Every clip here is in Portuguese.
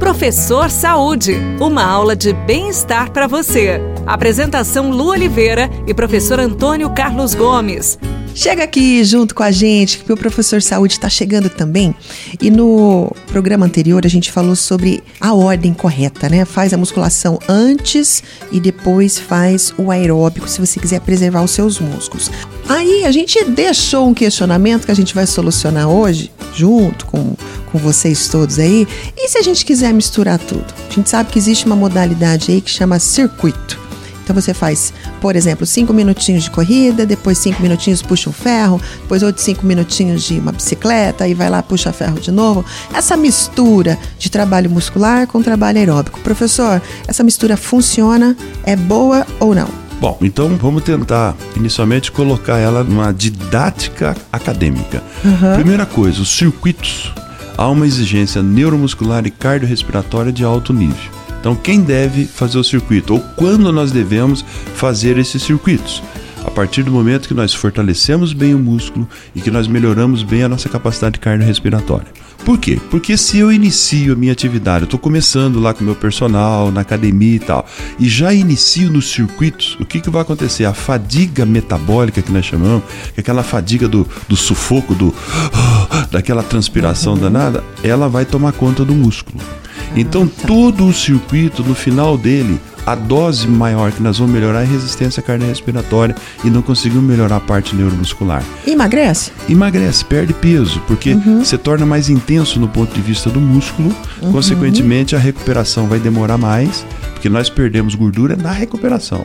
Professor Saúde, uma aula de bem-estar para você. Apresentação Lu Oliveira e professor Antônio Carlos Gomes. Chega aqui junto com a gente, que o professor Saúde está chegando também. E no programa anterior a gente falou sobre a ordem correta, né? Faz a musculação antes e depois faz o aeróbico, se você quiser preservar os seus músculos. Aí a gente deixou um questionamento que a gente vai solucionar hoje, junto com, com vocês todos aí. E se a gente quiser misturar tudo? A gente sabe que existe uma modalidade aí que chama circuito. Então você faz, por exemplo, cinco minutinhos de corrida, depois cinco minutinhos puxa um ferro, depois outros cinco minutinhos de uma bicicleta e vai lá puxa ferro de novo. Essa mistura de trabalho muscular com trabalho aeróbico. Professor, essa mistura funciona? É boa ou não? Bom, então vamos tentar inicialmente colocar ela numa didática acadêmica. Uhum. Primeira coisa, os circuitos. Há uma exigência neuromuscular e cardiorrespiratória de alto nível. Então, quem deve fazer o circuito ou quando nós devemos fazer esses circuitos? A partir do momento que nós fortalecemos bem o músculo e que nós melhoramos bem a nossa capacidade cardiorrespiratória. Por quê? Porque se eu inicio a minha atividade, eu estou começando lá com o meu personal, na academia e tal, e já inicio nos circuitos, o que, que vai acontecer? A fadiga metabólica que nós chamamos, que é aquela fadiga do, do sufoco, do, daquela transpiração danada, ela vai tomar conta do músculo. Então, todo o circuito, no final dele, a dose maior que nós vamos melhorar é a resistência cardiorrespiratória e não conseguimos melhorar a parte neuromuscular. Emagrece? Emagrece, perde peso, porque uhum. você torna mais intenso no ponto de vista do músculo, uhum. consequentemente a recuperação vai demorar mais, porque nós perdemos gordura na recuperação.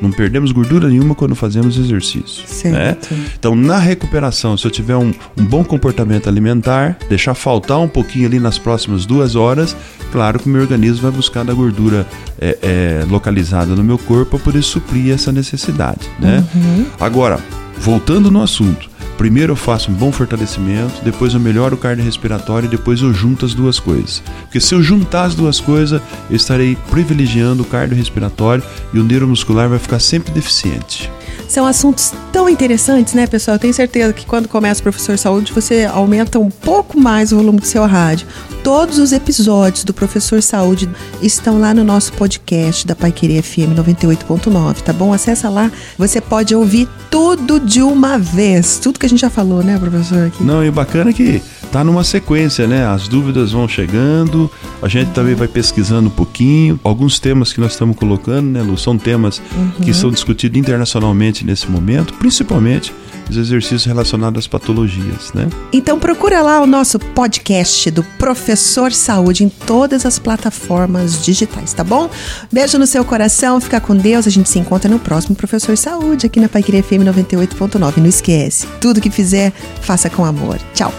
Não perdemos gordura nenhuma quando fazemos exercício. Né? Então, na recuperação, se eu tiver um, um, bom comportamento alimentar, deixar faltar um pouquinho ali nas próximas duas horas, claro que o meu organismo vai buscar da gordura é, é, localizada no meu corpo para poder suprir essa necessidade. Né? Uhum. Agora, voltando no assunto, Primeiro eu faço um bom fortalecimento, depois eu melhoro o cardiorrespiratório e depois eu junto as duas coisas. Porque se eu juntar as duas coisas, eu estarei privilegiando o cardiorrespiratório e o neuromuscular vai ficar sempre deficiente. São assuntos tão interessantes, né, pessoal? Eu tenho certeza que quando começa o Professor Saúde, você aumenta um pouco mais o volume do seu rádio. Todos os episódios do Professor Saúde estão lá no nosso podcast da Paiqueria FM 98.9, tá bom? Acessa lá, você pode ouvir tudo de uma vez. Tudo que a gente já falou, né, professor? Aqui. Não, e bacana que tá numa sequência, né? As dúvidas vão chegando, a gente também vai pesquisando um pouquinho. Alguns temas que nós estamos colocando, né, Lu, são temas uhum. que são discutidos internacionalmente nesse momento, principalmente os exercícios relacionados às patologias, né? Então procura lá o nosso podcast do Professor Saúde em todas as plataformas digitais, tá bom? Beijo no seu coração, fica com Deus, a gente se encontra no próximo Professor Saúde aqui na Paiqueria FM 98.9. Não esquece, tudo que fizer, faça com amor. Tchau.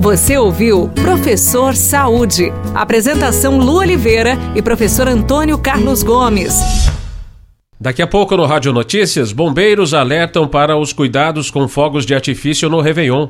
Você ouviu Professor Saúde. Apresentação Lu Oliveira e professor Antônio Carlos Gomes. Daqui a pouco no Rádio Notícias, bombeiros alertam para os cuidados com fogos de artifício no Réveillon.